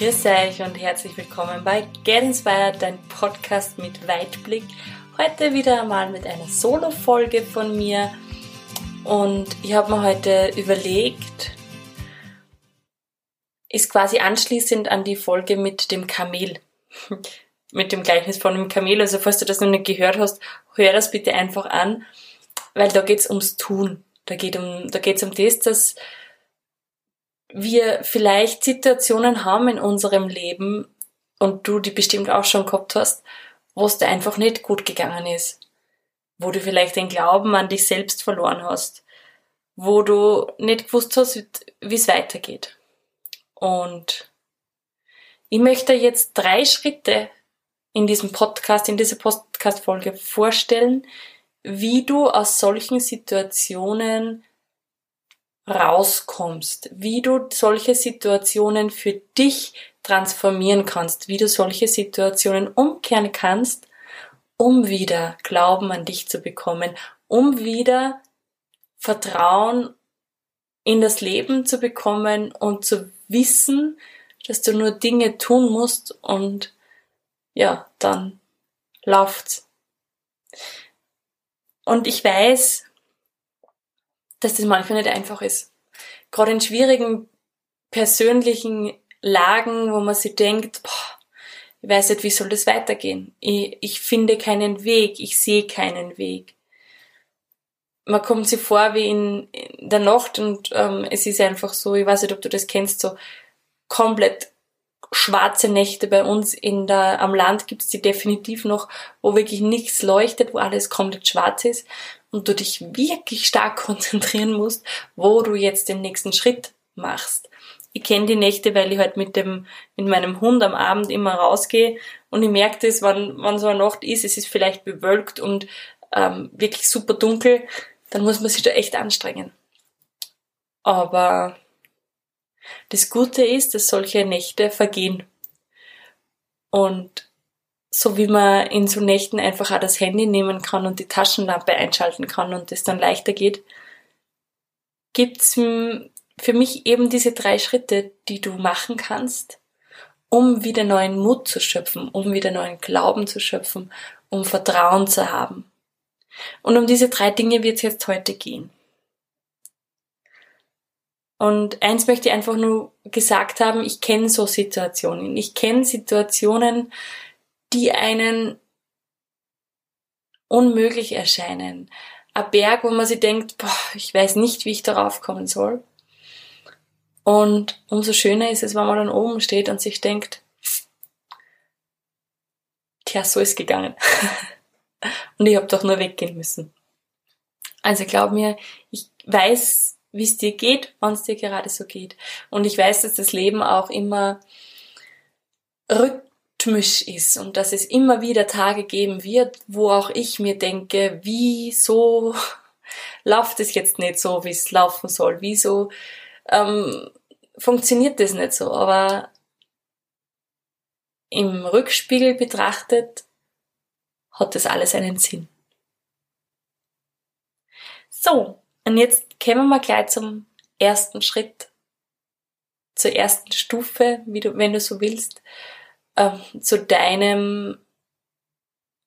Grüß euch und herzlich willkommen bei Get Inspired, dein Podcast mit Weitblick. Heute wieder einmal mit einer Solo-Folge von mir und ich habe mir heute überlegt, ist quasi anschließend an die Folge mit dem Kamel, mit dem Gleichnis von dem Kamel. Also falls du das noch nicht gehört hast, hör das bitte einfach an, weil da geht's ums Tun. Da geht um, da um das, dass wir vielleicht Situationen haben in unserem Leben und du die bestimmt auch schon gehabt hast, wo es dir einfach nicht gut gegangen ist, wo du vielleicht den Glauben an dich selbst verloren hast, wo du nicht gewusst hast, wie es weitergeht. Und ich möchte jetzt drei Schritte in diesem Podcast, in dieser Podcast-Folge vorstellen, wie du aus solchen Situationen rauskommst, wie du solche Situationen für dich transformieren kannst, wie du solche Situationen umkehren kannst, um wieder Glauben an dich zu bekommen, um wieder Vertrauen in das Leben zu bekommen und zu wissen, dass du nur Dinge tun musst und ja, dann läuft's. Und ich weiß, dass das manchmal nicht einfach ist. Gerade in schwierigen persönlichen Lagen, wo man sich denkt, boah, ich weiß nicht, wie soll das weitergehen? Ich, ich finde keinen Weg, ich sehe keinen Weg. Man kommt sich vor wie in, in der Nacht und ähm, es ist einfach so, ich weiß nicht, ob du das kennst, so komplett schwarze Nächte bei uns in der, am Land gibt es die definitiv noch, wo wirklich nichts leuchtet, wo alles komplett schwarz ist und du dich wirklich stark konzentrieren musst, wo du jetzt den nächsten Schritt machst. Ich kenne die Nächte, weil ich halt mit dem, mit meinem Hund am Abend immer rausgehe und ich merke das, wann, wann so eine Nacht ist, es ist vielleicht bewölkt und ähm, wirklich super dunkel, dann muss man sich da echt anstrengen. Aber das Gute ist, dass solche Nächte vergehen. Und so wie man in so Nächten einfach auch das Handy nehmen kann und die Taschenlampe einschalten kann und es dann leichter geht, gibt's für mich eben diese drei Schritte, die du machen kannst, um wieder neuen Mut zu schöpfen, um wieder neuen Glauben zu schöpfen, um Vertrauen zu haben. Und um diese drei Dinge wird es jetzt heute gehen. Und eins möchte ich einfach nur gesagt haben, ich kenne so Situationen. Ich kenne Situationen, die einen unmöglich erscheinen. Ein Berg, wo man sich denkt, boah, ich weiß nicht, wie ich darauf kommen soll. Und umso schöner ist es, wenn man dann oben steht und sich denkt, tja, so ist gegangen. und ich habe doch nur weggehen müssen. Also glaub mir, ich weiß, wie es dir geht, wenn es dir gerade so geht. Und ich weiß, dass das Leben auch immer rück rhythmisch ist und dass es immer wieder Tage geben wird, wo auch ich mir denke, wieso läuft es jetzt nicht so, wie es laufen soll? Wieso ähm, funktioniert das nicht so? Aber im Rückspiegel betrachtet hat das alles einen Sinn. So, und jetzt kommen wir gleich zum ersten Schritt, zur ersten Stufe, wie du, wenn du so willst, äh, zu deinem,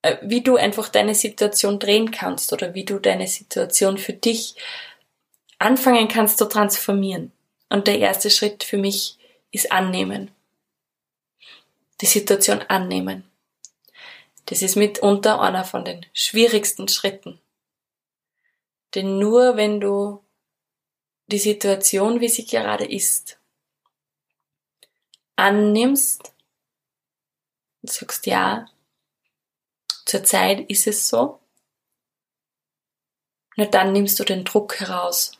äh, wie du einfach deine Situation drehen kannst oder wie du deine Situation für dich anfangen kannst zu transformieren. Und der erste Schritt für mich ist annehmen. Die Situation annehmen. Das ist mitunter einer von den schwierigsten Schritten. Denn nur wenn du die Situation, wie sie gerade ist, annimmst und sagst, ja, zurzeit ist es so, nur dann nimmst du den Druck heraus.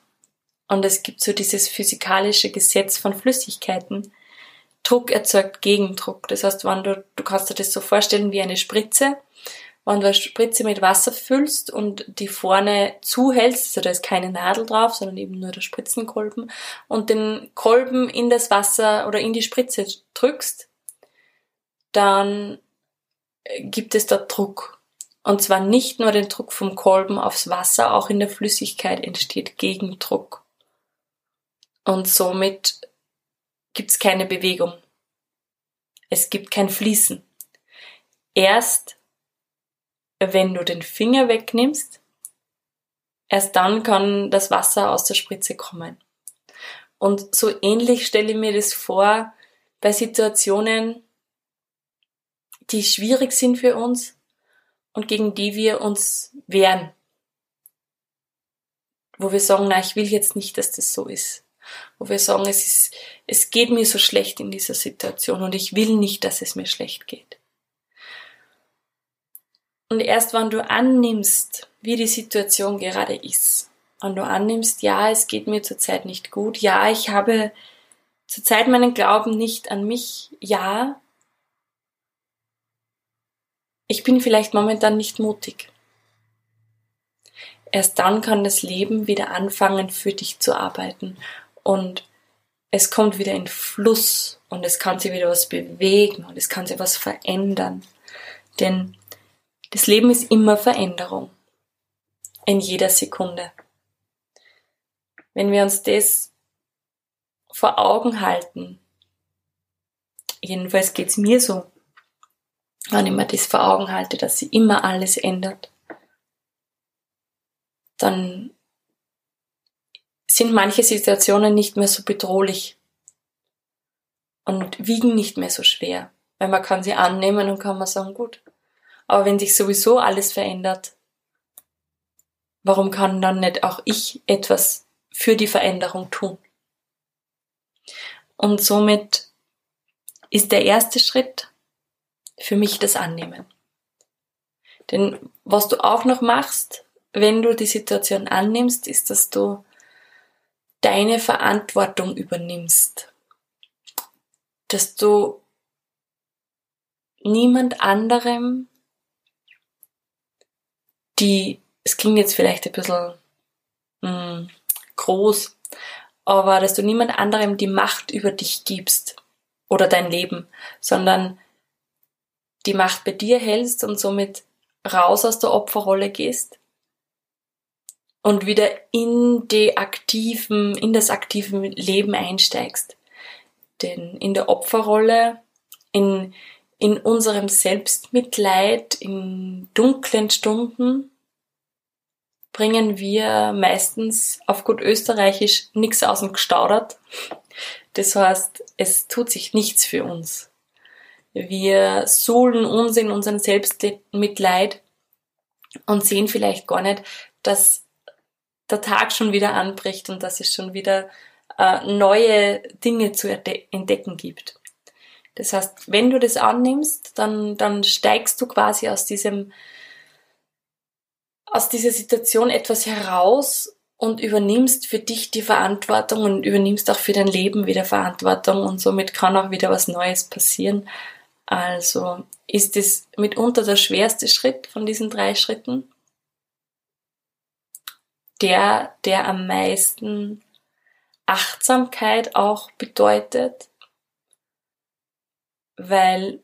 Und es gibt so dieses physikalische Gesetz von Flüssigkeiten. Druck erzeugt Gegendruck. Das heißt, wenn du, du kannst dir das so vorstellen wie eine Spritze. Wenn du eine Spritze mit Wasser füllst und die vorne zuhältst, also da ist keine Nadel drauf, sondern eben nur der Spritzenkolben, und den Kolben in das Wasser oder in die Spritze drückst, dann gibt es dort Druck. Und zwar nicht nur den Druck vom Kolben aufs Wasser, auch in der Flüssigkeit entsteht Gegendruck. Und somit gibt es keine Bewegung. Es gibt kein Fließen. Erst wenn du den Finger wegnimmst, erst dann kann das Wasser aus der Spritze kommen. Und so ähnlich stelle ich mir das vor bei Situationen, die schwierig sind für uns und gegen die wir uns wehren. Wo wir sagen, na, ich will jetzt nicht, dass das so ist. Wo wir sagen, es ist, es geht mir so schlecht in dieser Situation und ich will nicht, dass es mir schlecht geht. Und erst wenn du annimmst, wie die Situation gerade ist, und du annimmst, ja, es geht mir zurzeit nicht gut, ja, ich habe zurzeit meinen Glauben nicht an mich, ja, ich bin vielleicht momentan nicht mutig. Erst dann kann das Leben wieder anfangen, für dich zu arbeiten und es kommt wieder in Fluss und es kann sich wieder was bewegen und es kann sich was verändern. Denn das Leben ist immer Veränderung. In jeder Sekunde. Wenn wir uns das vor Augen halten, jedenfalls geht's mir so, wenn ich mir das vor Augen halte, dass sie immer alles ändert, dann sind manche Situationen nicht mehr so bedrohlich und wiegen nicht mehr so schwer, weil man kann sie annehmen und kann man sagen, gut, aber wenn sich sowieso alles verändert, warum kann dann nicht auch ich etwas für die Veränderung tun? Und somit ist der erste Schritt für mich das Annehmen. Denn was du auch noch machst, wenn du die Situation annimmst, ist, dass du deine Verantwortung übernimmst. Dass du niemand anderem die, es klingt jetzt vielleicht ein bisschen mh, hm, groß, aber dass du niemand anderem die Macht über dich gibst oder dein Leben, sondern die Macht bei dir hältst und somit raus aus der Opferrolle gehst und wieder in die aktiven, in das aktive Leben einsteigst. Denn in der Opferrolle, in in unserem Selbstmitleid, in dunklen Stunden, bringen wir meistens auf gut österreichisch nichts aus dem Gestaudert. Das heißt, es tut sich nichts für uns. Wir suhlen uns in unserem Selbstmitleid und sehen vielleicht gar nicht, dass der Tag schon wieder anbricht und dass es schon wieder äh, neue Dinge zu entdecken gibt. Das heißt, wenn du das annimmst, dann, dann steigst du quasi aus diesem, aus dieser Situation etwas heraus und übernimmst für dich die Verantwortung und übernimmst auch für dein Leben wieder Verantwortung und somit kann auch wieder was Neues passieren. Also ist es mitunter der schwerste Schritt von diesen drei Schritten, der, der am meisten Achtsamkeit auch bedeutet, weil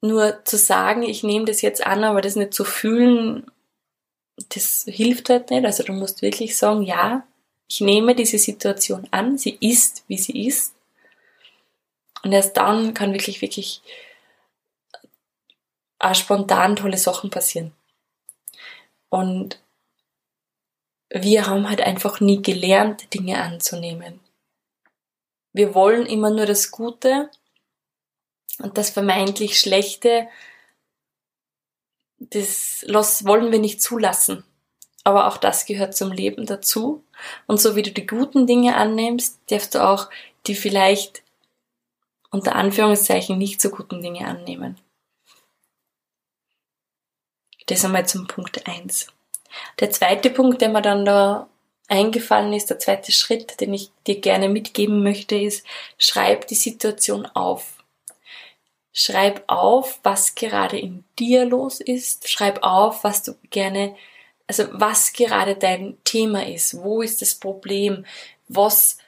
nur zu sagen, ich nehme das jetzt an, aber das nicht zu fühlen, das hilft halt nicht. Also du musst wirklich sagen, ja, ich nehme diese Situation an, sie ist, wie sie ist. Und erst dann kann wirklich, wirklich auch spontan tolle Sachen passieren. Und wir haben halt einfach nie gelernt, Dinge anzunehmen. Wir wollen immer nur das Gute und das vermeintlich Schlechte, das wollen wir nicht zulassen. Aber auch das gehört zum Leben dazu. Und so wie du die guten Dinge annimmst, darfst du auch die vielleicht unter Anführungszeichen nicht so guten Dinge annehmen. Das einmal zum Punkt eins. Der zweite Punkt, der mir dann da eingefallen ist, der zweite Schritt, den ich dir gerne mitgeben möchte, ist, schreib die Situation auf. Schreib auf, was gerade in dir los ist. Schreib auf, was du gerne, also was gerade dein Thema ist. Wo ist das Problem? Was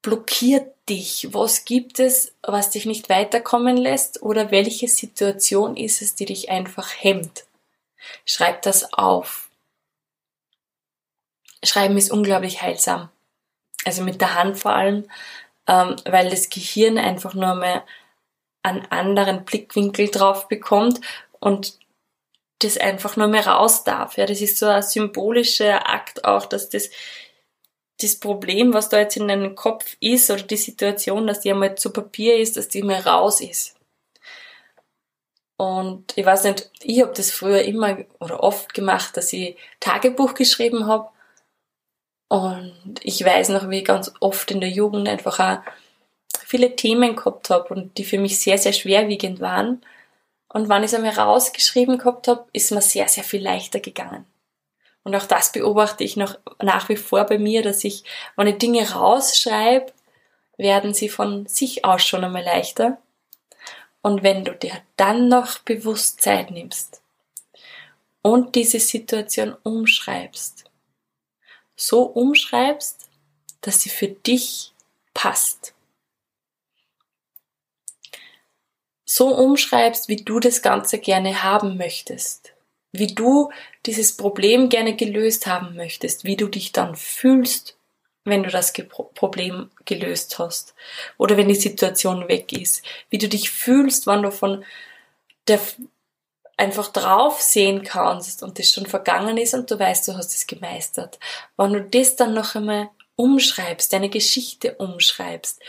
blockiert dich? Was gibt es, was dich nicht weiterkommen lässt? Oder welche Situation ist es, die dich einfach hemmt? Schreib das auf. Schreiben ist unglaublich heilsam. Also mit der Hand vor allem, ähm, weil das Gehirn einfach nur mal einen anderen Blickwinkel drauf bekommt und das einfach nur mehr raus darf. Ja, das ist so ein symbolischer Akt auch, dass das, das Problem, was da jetzt in deinem Kopf ist oder die Situation, dass die einmal zu Papier ist, dass die mal raus ist. Und ich weiß nicht, ich habe das früher immer oder oft gemacht, dass ich Tagebuch geschrieben habe. Und ich weiß noch, wie ich ganz oft in der Jugend einfach auch viele Themen gehabt habe und die für mich sehr, sehr schwerwiegend waren. Und wenn ich es einmal rausgeschrieben gehabt habe, ist mir sehr, sehr viel leichter gegangen. Und auch das beobachte ich noch nach wie vor bei mir, dass ich, wenn ich Dinge rausschreibe, werden sie von sich aus schon einmal leichter. Und wenn du dir dann noch bewusst Zeit nimmst und diese Situation umschreibst, so umschreibst, dass sie für dich passt. So umschreibst, wie du das Ganze gerne haben möchtest, wie du dieses Problem gerne gelöst haben möchtest, wie du dich dann fühlst wenn du das Problem gelöst hast oder wenn die Situation weg ist, wie du dich fühlst, wann du von der einfach drauf sehen kannst und das schon vergangen ist und du weißt, du hast es gemeistert. Wenn du das dann noch einmal umschreibst, deine Geschichte umschreibst,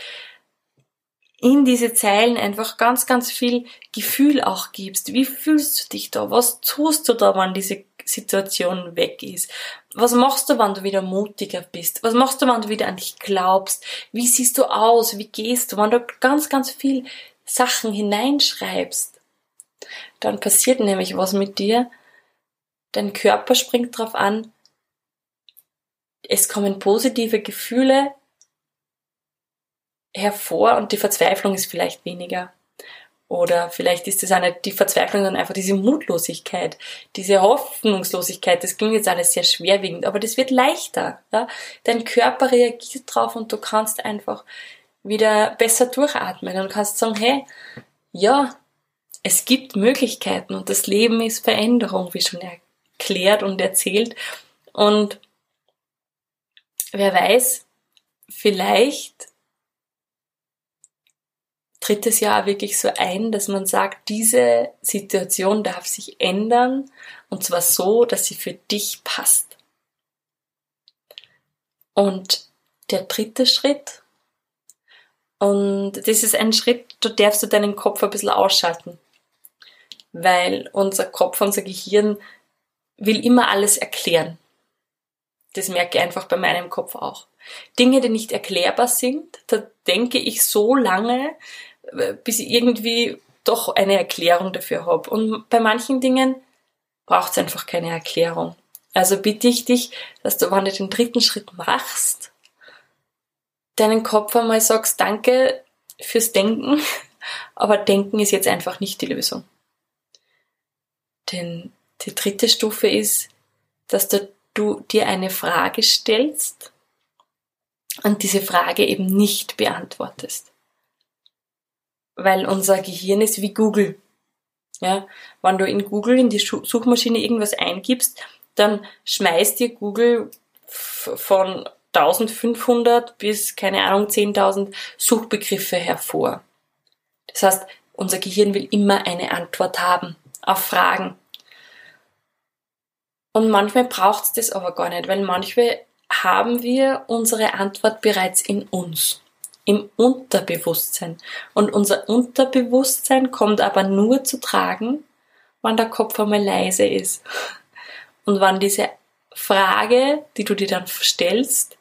in diese Zeilen einfach ganz, ganz viel Gefühl auch gibst. Wie fühlst du dich da? Was tust du da, wenn diese Situation weg ist? Was machst du, wenn du wieder mutiger bist? Was machst du, wenn du wieder an dich glaubst? Wie siehst du aus? Wie gehst du? Wenn du ganz, ganz viel Sachen hineinschreibst, dann passiert nämlich was mit dir. Dein Körper springt drauf an. Es kommen positive Gefühle hervor und die Verzweiflung ist vielleicht weniger. Oder vielleicht ist es eine, die Verzweiflung dann einfach diese Mutlosigkeit, diese Hoffnungslosigkeit. Das klingt jetzt alles sehr schwerwiegend, aber das wird leichter. Ja? Dein Körper reagiert drauf und du kannst einfach wieder besser durchatmen und kannst sagen, hey, ja, es gibt Möglichkeiten und das Leben ist Veränderung, wie schon erklärt und erzählt. Und wer weiß, vielleicht tritt es ja wirklich so ein, dass man sagt, diese Situation darf sich ändern und zwar so, dass sie für dich passt. Und der dritte Schritt, und das ist ein Schritt, da darfst du deinen Kopf ein bisschen ausschalten, weil unser Kopf, unser Gehirn will immer alles erklären. Das merke ich einfach bei meinem Kopf auch. Dinge, die nicht erklärbar sind, da denke ich so lange, bis ich irgendwie doch eine Erklärung dafür habe. Und bei manchen Dingen braucht es einfach keine Erklärung. Also bitte ich dich, dass du, wenn du den dritten Schritt machst, deinen Kopf einmal sagst, danke fürs Denken, aber Denken ist jetzt einfach nicht die Lösung. Denn die dritte Stufe ist, dass du, du dir eine Frage stellst und diese Frage eben nicht beantwortest weil unser Gehirn ist wie Google. Ja, wenn du in Google in die Suchmaschine irgendwas eingibst, dann schmeißt dir Google von 1500 bis, keine Ahnung, 10.000 Suchbegriffe hervor. Das heißt, unser Gehirn will immer eine Antwort haben auf Fragen. Und manchmal braucht es das aber gar nicht, weil manchmal haben wir unsere Antwort bereits in uns im Unterbewusstsein. Und unser Unterbewusstsein kommt aber nur zu tragen, wenn der Kopf einmal leise ist. Und wenn diese Frage, die du dir dann stellst,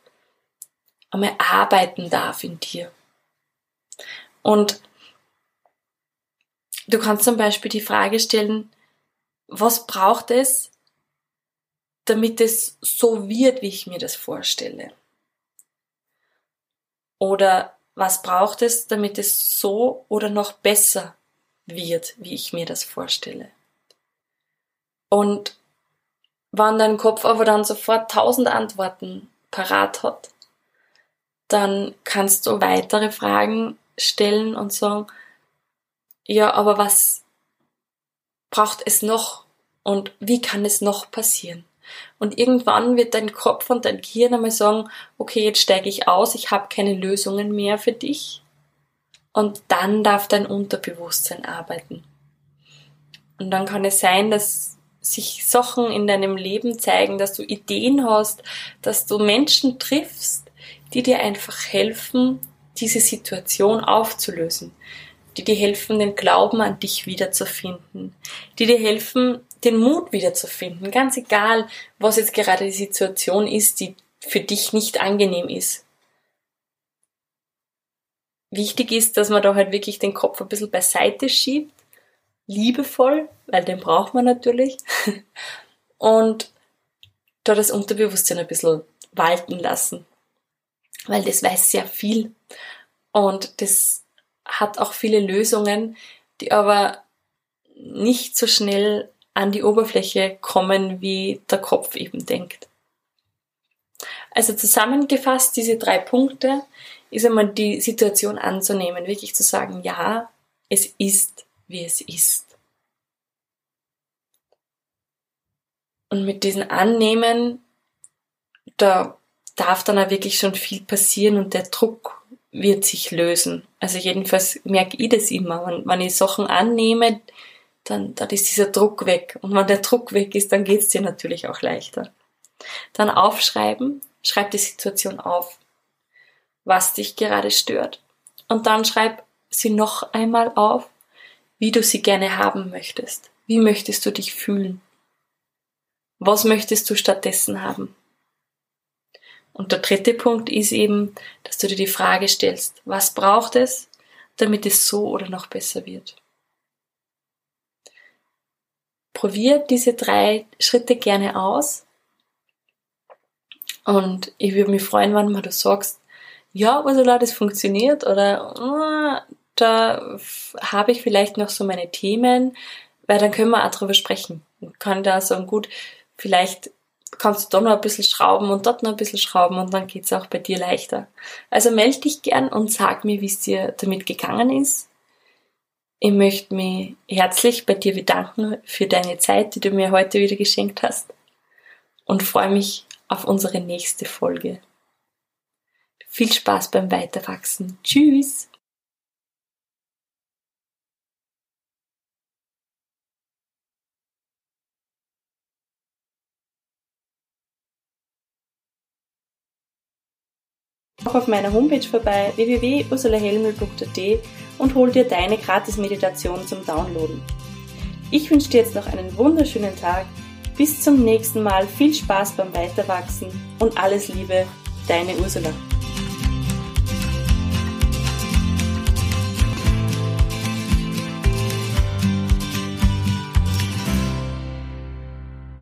einmal arbeiten darf in dir. Und du kannst zum Beispiel die Frage stellen, was braucht es, damit es so wird, wie ich mir das vorstelle? Oder was braucht es, damit es so oder noch besser wird, wie ich mir das vorstelle? Und wenn dein Kopf aber dann sofort tausend Antworten parat hat, dann kannst du weitere Fragen stellen und sagen, ja, aber was braucht es noch und wie kann es noch passieren? Und irgendwann wird dein Kopf und dein Gehirn einmal sagen, okay, jetzt steige ich aus, ich habe keine Lösungen mehr für dich. Und dann darf dein Unterbewusstsein arbeiten. Und dann kann es sein, dass sich Sachen in deinem Leben zeigen, dass du Ideen hast, dass du Menschen triffst, die dir einfach helfen, diese Situation aufzulösen, die dir helfen, den Glauben an dich wiederzufinden, die dir helfen, den Mut wiederzufinden, ganz egal, was jetzt gerade die Situation ist, die für dich nicht angenehm ist. Wichtig ist, dass man da halt wirklich den Kopf ein bisschen beiseite schiebt, liebevoll, weil den braucht man natürlich, und da das Unterbewusstsein ein bisschen walten lassen, weil das weiß sehr viel. Und das hat auch viele Lösungen, die aber nicht so schnell an die Oberfläche kommen, wie der Kopf eben denkt. Also zusammengefasst, diese drei Punkte ist einmal die Situation anzunehmen, wirklich zu sagen, ja, es ist, wie es ist. Und mit diesem Annehmen, da darf dann auch wirklich schon viel passieren und der Druck wird sich lösen. Also jedenfalls merke ich das immer. Wenn, wenn ich Sachen annehme, dann, dann ist dieser Druck weg. Und wenn der Druck weg ist, dann geht's dir natürlich auch leichter. Dann aufschreiben, schreib die Situation auf, was dich gerade stört. Und dann schreib sie noch einmal auf, wie du sie gerne haben möchtest. Wie möchtest du dich fühlen? Was möchtest du stattdessen haben? Und der dritte Punkt ist eben, dass du dir die Frage stellst, was braucht es, damit es so oder noch besser wird? Probier diese drei Schritte gerne aus. Und ich würde mich freuen, wenn du sagst, ja, Ursula, das funktioniert oder oh, da habe ich vielleicht noch so meine Themen, weil dann können wir auch drüber sprechen. Und kann da sagen, gut, vielleicht kannst du da noch ein bisschen schrauben und dort noch ein bisschen schrauben und dann geht's auch bei dir leichter. Also melde dich gern und sag mir, wie es dir damit gegangen ist. Ich möchte mich herzlich bei dir bedanken für deine Zeit, die du mir heute wieder geschenkt hast und freue mich auf unsere nächste Folge. Viel Spaß beim Weiterwachsen. Tschüss! Auch auf meiner Homepage vorbei www.ursulahelmel.at und hol dir deine Gratis-Meditation zum Downloaden. Ich wünsche dir jetzt noch einen wunderschönen Tag. Bis zum nächsten Mal. Viel Spaß beim Weiterwachsen und alles Liebe, deine Ursula.